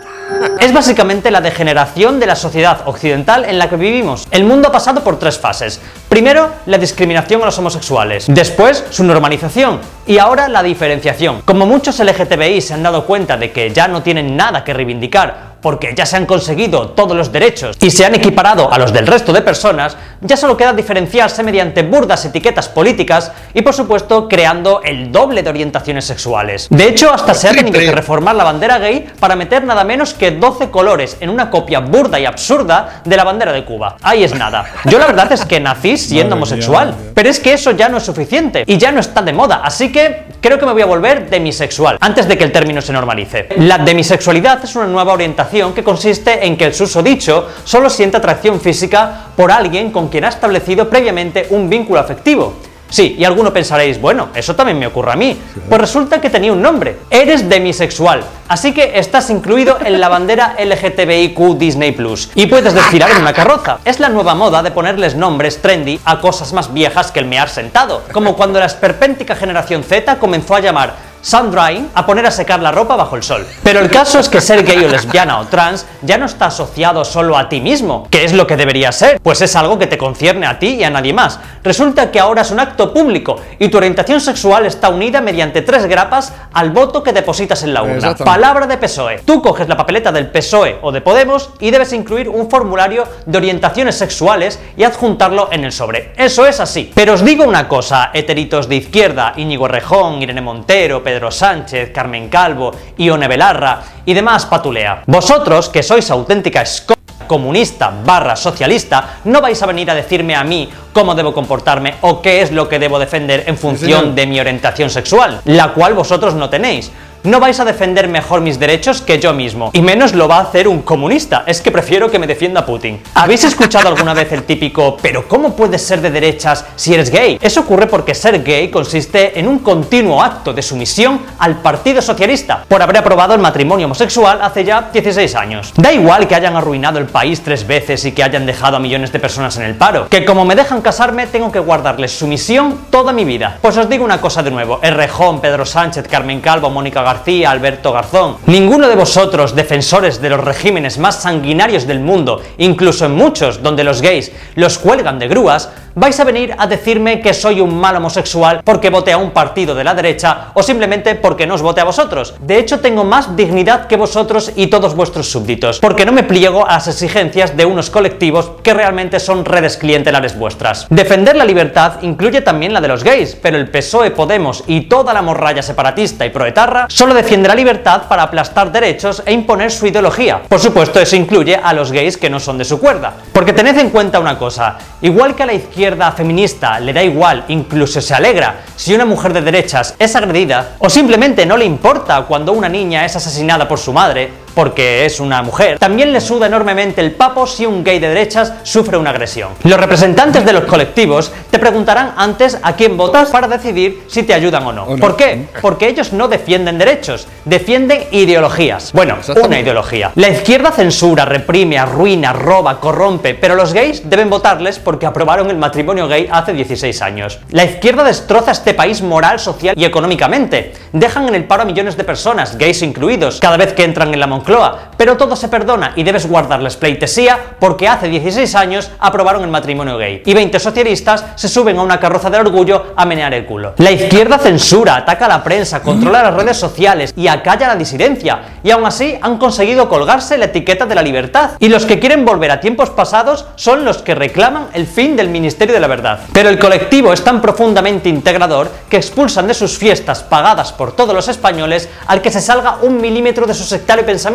Es básicamente la degeneración de la sociedad occidental en la que vivimos. El mundo ha pasado por tres fases. Primero, la discriminación a los homosexuales. Después, su normalización. Y ahora, la diferenciación. Como muchos LGTBI se han dado cuenta de que ya no tienen nada que reivindicar porque ya se han conseguido todos los derechos y se han equiparado a los del resto de personas, ya solo queda diferenciarse mediante burdas etiquetas políticas y por supuesto creando el doble de orientaciones sexuales. De hecho, hasta se ha tenido que reformar la bandera gay para meter nada menos que 12 colores en una copia burda y absurda de la bandera de Cuba. Ahí es nada. Yo la verdad es que nací siendo homosexual, pero es que eso ya no es suficiente y ya no está de moda, así que creo que me voy a volver demisexual antes de que el término se normalice. La demisexualidad es una nueva orientación que consiste en que el susodicho solo siente atracción física por alguien con quien ha establecido previamente un vínculo afectivo. Sí, y alguno pensaréis, bueno, eso también me ocurre a mí. Pues resulta que tenía un nombre. Eres demisexual. Así que estás incluido en la bandera LGTBIQ Disney Plus. Y puedes desfilar en una carroza. Es la nueva moda de ponerles nombres trendy a cosas más viejas que el mear sentado. Como cuando la esperpéntica generación Z comenzó a llamar sun drying a poner a secar la ropa bajo el sol. Pero el caso es que ser gay o lesbiana o trans ya no está asociado solo a ti mismo, que es lo que debería ser, pues es algo que te concierne a ti y a nadie más. Resulta que ahora es un acto público y tu orientación sexual está unida mediante tres grapas al voto que depositas en la urna. Palabra de PSOE. Tú coges la papeleta del PSOE o de Podemos y debes incluir un formulario de orientaciones sexuales y adjuntarlo en el sobre. Eso es así. Pero os digo una cosa, heteritos de izquierda, Íñigo Rejón, Irene Montero, Pedro Sánchez, Carmen Calvo, Ione Belarra y demás patulea. Vosotros, que sois auténtica escoria comunista barra socialista, no vais a venir a decirme a mí cómo debo comportarme o qué es lo que debo defender en función de mi orientación sexual, la cual vosotros no tenéis no vais a defender mejor mis derechos que yo mismo. Y menos lo va a hacer un comunista. Es que prefiero que me defienda Putin. ¿Habéis escuchado alguna vez el típico, pero ¿cómo puedes ser de derechas si eres gay? Eso ocurre porque ser gay consiste en un continuo acto de sumisión al Partido Socialista por haber aprobado el matrimonio homosexual hace ya 16 años. Da igual que hayan arruinado el país tres veces y que hayan dejado a millones de personas en el paro. Que como me dejan casarme, tengo que guardarles sumisión toda mi vida. Pues os digo una cosa de nuevo. Errejón, Pedro Sánchez, Carmen Calvo, Mónica García, Alberto Garzón. Ninguno de vosotros, defensores de los regímenes más sanguinarios del mundo, incluso en muchos donde los gays los cuelgan de grúas, vais a venir a decirme que soy un mal homosexual porque vote a un partido de la derecha o simplemente porque no os vote a vosotros. De hecho, tengo más dignidad que vosotros y todos vuestros súbditos, porque no me pliego a las exigencias de unos colectivos que realmente son redes clientelares vuestras. Defender la libertad incluye también la de los gays, pero el PSOE, Podemos y toda la morralla separatista y proetarra solo defiende la libertad para aplastar derechos e imponer su ideología. Por supuesto, eso incluye a los gays que no son de su cuerda. Porque tened en cuenta una cosa, igual que a la izquierda feminista le da igual, incluso se alegra, si una mujer de derechas es agredida, o simplemente no le importa cuando una niña es asesinada por su madre, porque es una mujer, también le suda enormemente el papo si un gay de derechas sufre una agresión. Los representantes de los colectivos te preguntarán antes a quién votas para decidir si te ayudan o no. O no. ¿Por qué? Porque ellos no defienden derechos, defienden ideologías. Bueno, una ideología. La izquierda censura, reprime, arruina, roba, corrompe, pero los gays deben votarles porque aprobaron el matrimonio gay hace 16 años. La izquierda destroza este país moral, social y económicamente. Dejan en el paro a millones de personas, gays incluidos, cada vez que entran en la Moncloa, pero todo se perdona y debes guardarles pleitesía porque hace 16 años aprobaron el matrimonio gay. Y 20 socialistas se suben a una carroza del orgullo a menear el culo. La izquierda censura, ataca a la prensa, controla las redes sociales y acalla la disidencia. Y aún así han conseguido colgarse la etiqueta de la libertad. Y los que quieren volver a tiempos pasados son los que reclaman el fin del Ministerio de la Verdad. Pero el colectivo es tan profundamente integrador que expulsan de sus fiestas pagadas por todos los españoles al que se salga un milímetro de su sectario pensamiento.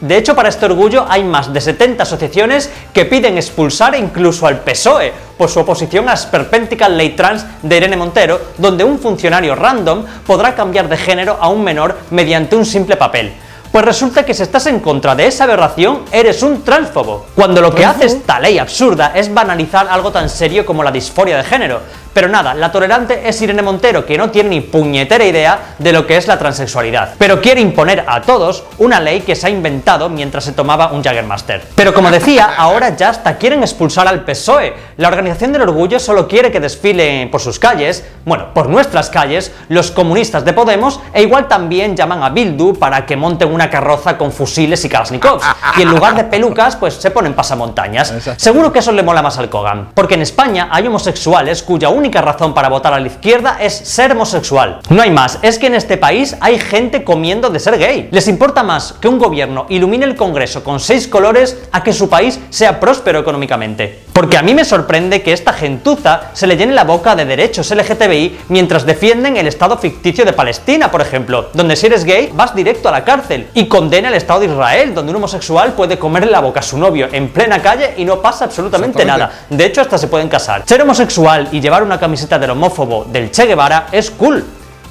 De hecho, para este orgullo hay más de 70 asociaciones que piden expulsar incluso al PSOE por su oposición a la esperpéntica ley trans de Irene Montero, donde un funcionario random podrá cambiar de género a un menor mediante un simple papel. Pues resulta que si estás en contra de esa aberración, eres un transfobo. Cuando lo que hace esta ley absurda es banalizar algo tan serio como la disforia de género. Pero nada, la tolerante es Irene Montero, que no tiene ni puñetera idea de lo que es la transexualidad. Pero quiere imponer a todos una ley que se ha inventado mientras se tomaba un Jaggermaster. Pero como decía, ahora ya hasta quieren expulsar al PSOE. La Organización del Orgullo solo quiere que desfile por sus calles, bueno, por nuestras calles, los comunistas de Podemos, e igual también llaman a Bildu para que monten una carroza con fusiles y kalashnikovs. Y en lugar de pelucas, pues se ponen pasamontañas. Seguro que eso le mola más al Kogan. Porque en España hay homosexuales cuya única razón para votar a la izquierda es ser homosexual. No hay más, es que en este país hay gente comiendo de ser gay. Les importa más que un gobierno ilumine el Congreso con seis colores a que su país sea próspero económicamente. Porque a mí me sorprende que esta gentuza se le llene la boca de derechos LGTBI mientras defienden el Estado ficticio de Palestina, por ejemplo, donde si eres gay vas directo a la cárcel y condena el Estado de Israel, donde un homosexual puede comerle la boca a su novio en plena calle y no pasa absolutamente nada. De hecho, hasta se pueden casar. Ser homosexual y llevar una camiseta del homófobo del Che Guevara es cool.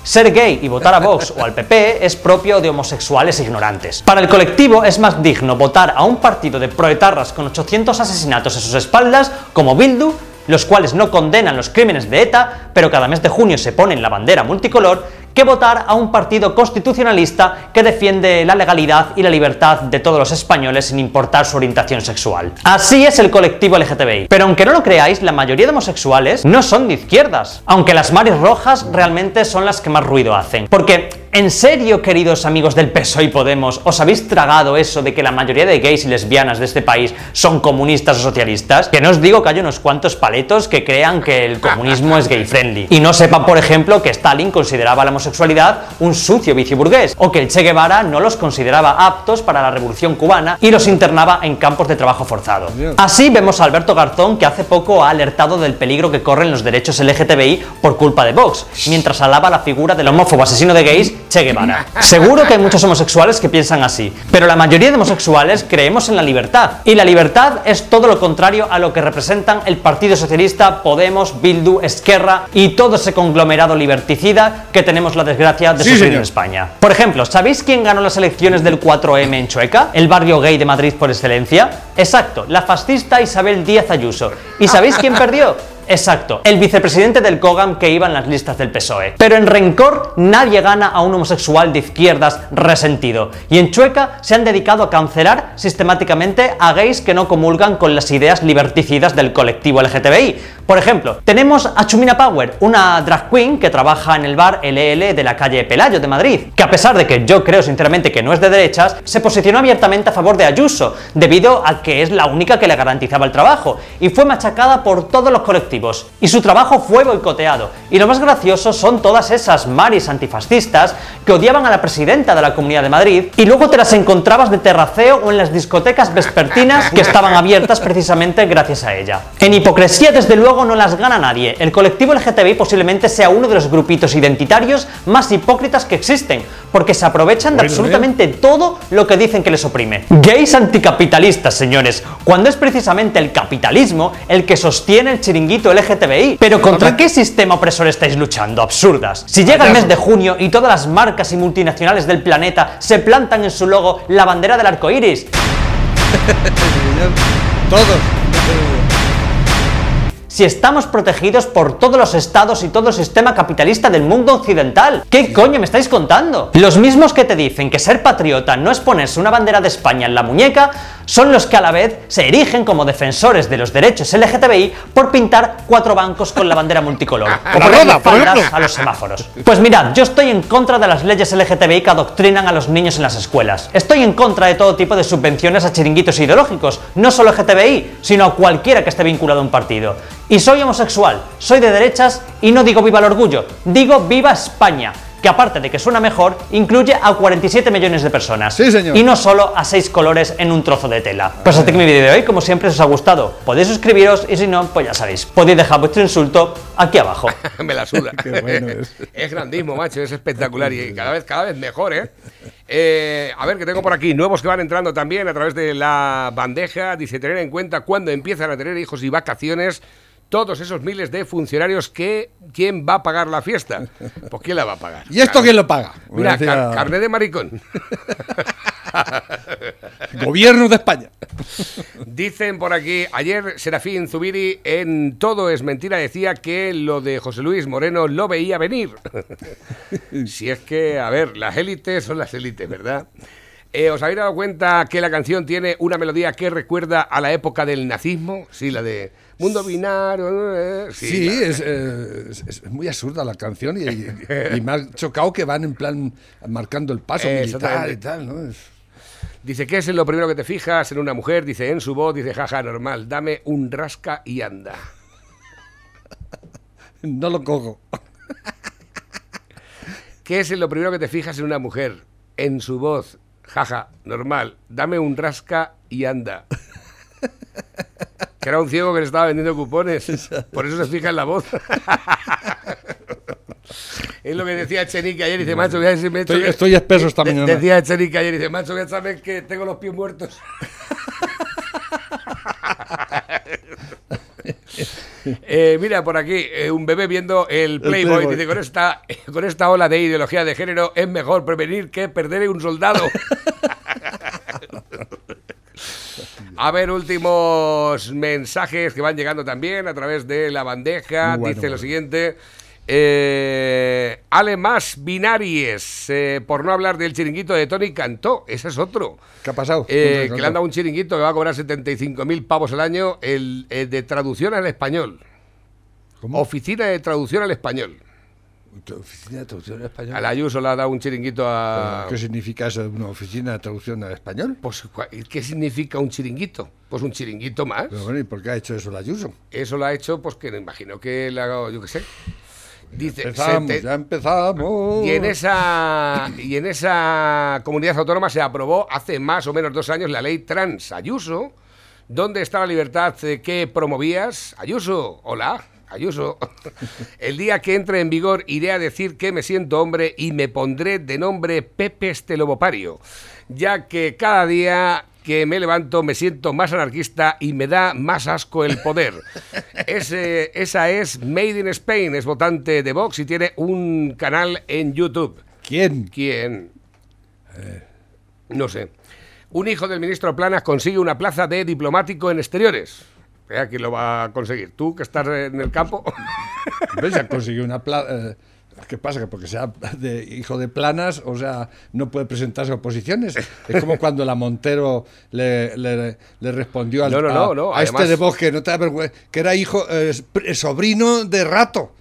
Ser gay y votar a Vox o al PP es propio de homosexuales ignorantes. Para el colectivo es más digno votar a un partido de proetarras con 800 asesinatos a sus espaldas, como Bildu, los cuales no condenan los crímenes de ETA, pero cada mes de junio se ponen la bandera multicolor, que votar a un partido constitucionalista que defiende la legalidad y la libertad de todos los españoles sin importar su orientación sexual. Así es el colectivo LGTBI. Pero aunque no lo creáis, la mayoría de homosexuales no son de izquierdas, aunque las mares rojas realmente son las que más ruido hacen. Porque ¿En serio, queridos amigos del PSOE y Podemos, os habéis tragado eso de que la mayoría de gays y lesbianas de este país son comunistas o socialistas? Que no os digo que hay unos cuantos paletos que crean que el comunismo es gay friendly. Y no sepan, por ejemplo, que Stalin consideraba la homosexualidad un sucio vicio burgués, o que el Che Guevara no los consideraba aptos para la revolución cubana y los internaba en campos de trabajo forzado. Así vemos a Alberto Garzón que hace poco ha alertado del peligro que corren los derechos LGTBI por culpa de Vox, mientras alaba la figura del homófobo asesino de gays Che Guevara. Seguro que hay muchos homosexuales que piensan así, pero la mayoría de homosexuales creemos en la libertad. Y la libertad es todo lo contrario a lo que representan el Partido Socialista, Podemos, Bildu, Esquerra y todo ese conglomerado liberticida que tenemos la desgracia de Sí, sufrir señor. en España. Por ejemplo, ¿sabéis quién ganó las elecciones del 4M en Chueca? El barrio gay de Madrid por excelencia. Exacto, la fascista Isabel Díaz Ayuso. ¿Y sabéis quién perdió? Exacto, el vicepresidente del COGAM que iba en las listas del PSOE. Pero en Rencor nadie gana a un homosexual de izquierdas resentido. Y en Chueca se han dedicado a cancelar sistemáticamente a gays que no comulgan con las ideas liberticidas del colectivo LGTBI. Por ejemplo, tenemos a Chumina Power, una drag queen que trabaja en el bar LL de la calle Pelayo de Madrid, que a pesar de que yo creo sinceramente que no es de derechas, se posicionó abiertamente a favor de Ayuso, debido a que es la única que le garantizaba el trabajo, y fue machacada por todos los colectivos, y su trabajo fue boicoteado. Y lo más gracioso son todas esas maris antifascistas que odiaban a la presidenta de la Comunidad de Madrid, y luego te las encontrabas de terraceo o en las discotecas vespertinas que estaban abiertas precisamente gracias a ella. En hipocresía, desde luego, no las gana nadie. El colectivo LGTBI posiblemente sea uno de los grupitos identitarios más hipócritas que existen, porque se aprovechan de Bueno, absolutamente todo lo que dicen que les oprime. Gays anticapitalistas, señores, cuando es precisamente el capitalismo el que sostiene el chiringuito LGTBI. Pero ¿contra qué sistema opresor estáis luchando? Absurdas. Si llega el mes de junio y todas las marcas y multinacionales del planeta se plantan en su logo la bandera del arco iris. Todos. Si estamos protegidos por todos los estados y todo el sistema capitalista del mundo occidental. ¿Qué coño me estáis contando? Los mismos que te dicen que ser patriota no es ponerse una bandera de España en la muñeca, son los que a la vez se erigen como defensores de los derechos LGTBI por pintar cuatro bancos con la bandera multicolor. o poner roda, por faldas ejemplo. a los semáforos. Pues mirad, yo estoy en contra de las leyes LGTBI que adoctrinan a los niños en las escuelas. Estoy en contra de todo tipo de subvenciones a chiringuitos ideológicos, no solo LGTBI, sino a cualquiera que esté vinculado a un partido. Y soy homosexual, soy de derechas y no digo viva el orgullo, digo viva España. Que aparte de que suena mejor, incluye a 47 millones de personas. Sí, señor. Y no solo a 6 colores en un trozo de tela. Pues hasta aquí mi vídeo de hoy, como siempre, si os ha gustado, podéis suscribiros y si no, pues ya sabéis, podéis dejar vuestro insulto aquí abajo. Me la suda. Qué bueno es. es grandísimo, macho, es espectacular y cada vez, cada vez mejor, ¿eh? Eh, A ver, que tengo por aquí nuevos que van entrando también a través de la bandeja. Dice, tener en cuenta cuando empiezan a tener hijos y vacaciones todos esos miles de funcionarios que ¿quién va a pagar la fiesta? Pues ¿quién la va a pagar? ¿Y esto quién lo paga? Mira, Decía- car- carne de maricón. Gobierno de España. Dicen por aquí, ayer Serafín Zubiri en Todo es Mentira decía que lo de José Luis Moreno lo veía venir. si es que, a ver, las élites son las élites, ¿verdad? Eh, ¿Os habéis dado cuenta que la canción tiene una melodía que recuerda a la época del nazismo? Sí, la de Mundo Binario. eh, Sí, es, eh, es- es muy absurda la canción y, y- y me ha chocado que van en plan marcando el paso Eh, militar y tal, ¿no? Es- Dice, ¿qué es lo primero que te fijas en una mujer? Dice, en su voz, dice, jaja, normal, dame un rasca y anda. no lo cojo. ¿Qué es lo primero que te fijas en una mujer? En su voz. Jaja, normal. Dame un rasca y anda. Que era un ciego que le estaba vendiendo cupones. Por eso se fija en la voz. Es lo que decía Chenique ayer. Dice, macho, voy a ver si me echo- Estoy- estoy espeso esta De- mañana. Decía Chenique ayer. Dice, macho, voy a saber que tengo los pies muertos. Eh, mira, por aquí, eh, un bebé viendo el Playboy, Playboy. dice, con esta, con esta ola de ideología de género es mejor prevenir que perder un soldado. A ver, últimos mensajes que van llegando también a través de la bandeja. Bueno, dice lo siguiente. Eh, Ale más binaries, eh, por no hablar del chiringuito de Tony Cantó, ese es otro. ¿Qué ha pasado? Eh, que le han dado un chiringuito que va a cobrar 75.000 pavos al año, el, el de traducción al español. ¿Cómo? Oficina de traducción al español. Oficina de traducción en español. A la Ayuso le ha dado un chiringuito a... ¿Qué significa eso? ¿Una oficina de traducción al español? Pues, ¿qué significa un chiringuito? Pues un chiringuito más. Pero bueno, ¿y por qué ha hecho eso la Ayuso? Eso lo ha hecho, pues que me imagino que le ha dado, yo qué sé. Dice, Empezamos, te- ya empezamos. y en esa y en esa comunidad autónoma se aprobó hace más o menos dos años la ley trans Ayuso. ¿Dónde está la libertad que promovías? Ayuso, hola. Ayuso, el día que entre en vigor iré a decir que me siento hombre y me pondré de nombre Pepe Estelobopario, ya que cada día que me levanto me siento más anarquista y me da más asco el poder. Ese- esa es Made in Spain, es votante de Vox y tiene un canal en YouTube. ¿Quién? ¿Quién? No sé. Un hijo del ministro Planas consigue una plaza de diplomático en exteriores. Vea quién lo va a conseguir. ¿Tú que estás en el campo? ¿Ves? Ya consiguió una plaza. ¿Qué pasa? Que porque sea de hijo de planas, o sea, no puede presentarse a oposiciones. Es como cuando la Montero le, le- le respondió al, No, no, a, no, no, a este de Vox que no te da vergüenza, que era hijo, eh, sobrino de rato.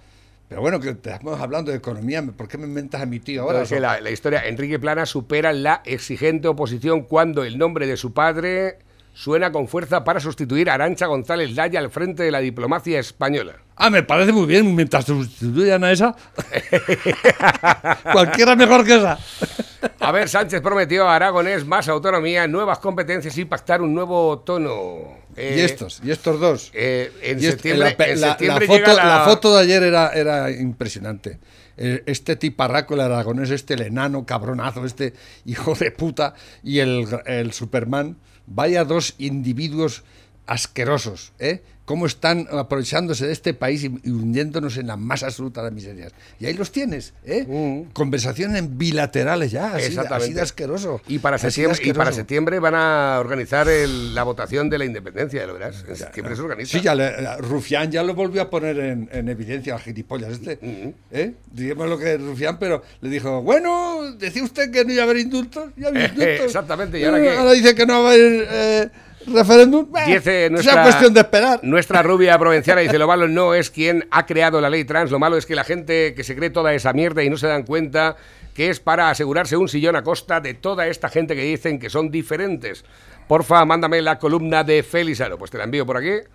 Pero bueno, que estamos hablando de economía, ¿por qué me inventas a mi tío ahora? No, es que la, la historia, Enrique Plana supera la exigente oposición cuando el nombre de su padre suena con fuerza para sustituir a Arancha González Laya al frente de la diplomacia española. Ah, me parece muy bien, mientras sustituyan a esa. Cualquiera mejor que esa. A ver, Sánchez prometió a Aragonés más autonomía, nuevas competencias y pactar un nuevo tono. Eh, y estos, y estos dos. eh, en Y este- septiembre, la, pe- en la- septiembre la foto, llega la... la foto de ayer era, era impresionante. Eh, Este tiparraco, el aragonés, este, el enano cabronazo, este hijo de puta, y el, el Superman, vaya dos individuos asquerosos, ¿eh? Cómo están aprovechándose de este país y, y hundiéndonos en la más absoluta de miserias. Y ahí los tienes, ¿eh? Conversaciones en bilaterales ya, así, así de asqueroso. Y para, septiembre, y para asqueroso. septiembre van a organizar el- la votación de la independencia, lo verás. En septiembre se organiza. Sí, ya le- Rufián ya lo volvió a poner en, en evidencia al gilipollas este. ¿eh? Digamos lo que es Rufián, pero le dijo, bueno, decía usted que no iba a haber indultos, ya había indultos. Exactamente, ¿y ahora Eh, qué? Ahora dice que no va a haber eh, referéndum. Bah, Dice sea nuestra, cuestión de esperar. nuestra rubia provinciana, dice, lo malo no es quien ha creado la ley trans, lo malo es que la gente que se cree toda esa mierda y no se dan cuenta que es para asegurarse un sillón a costa de toda esta gente que dicen que son diferentes. Porfa, mándame la columna de Felizaro, pues te la envío por aquí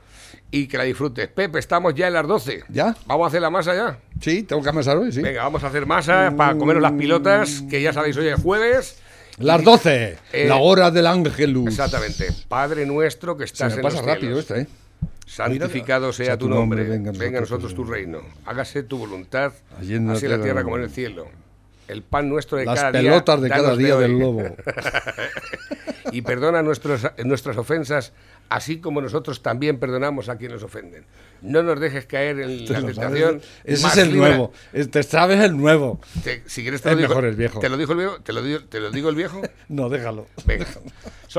y que la disfrutes. Pepe, estamos ya en las 12. ¿Ya? ¿Vamos a hacer la masa ya? Sí, tengo que amasar hoy, sí. Venga, vamos a hacer masa para comeros las pilotas, que ya sabéis, hoy es jueves. Las 12, Eh, la hora del ángelus. Exactamente. Padre nuestro que Se estás me en pasa los rápido cielos. esto, ¿eh? Santificado sea, sea tu nombre, nombre, venga venga a nosotros tu reino, hágase tu voluntad, así en la tierra tierra como en el cielo. El pan nuestro de Las cada pelotas día. de cada día del lobo. y perdona nuestros, nuestras ofensas, así como nosotros también perdonamos a quienes nos ofenden. No nos dejes caer en Te la tentación. Ese es el libra- nuevo. Te sabes el nuevo. Te- si quieres te Es lo digo- mejor el viejo. ¿Te lo dijo el viejo? ¿Te lo, digo- te lo digo el viejo? No, déjalo. Venga. Solo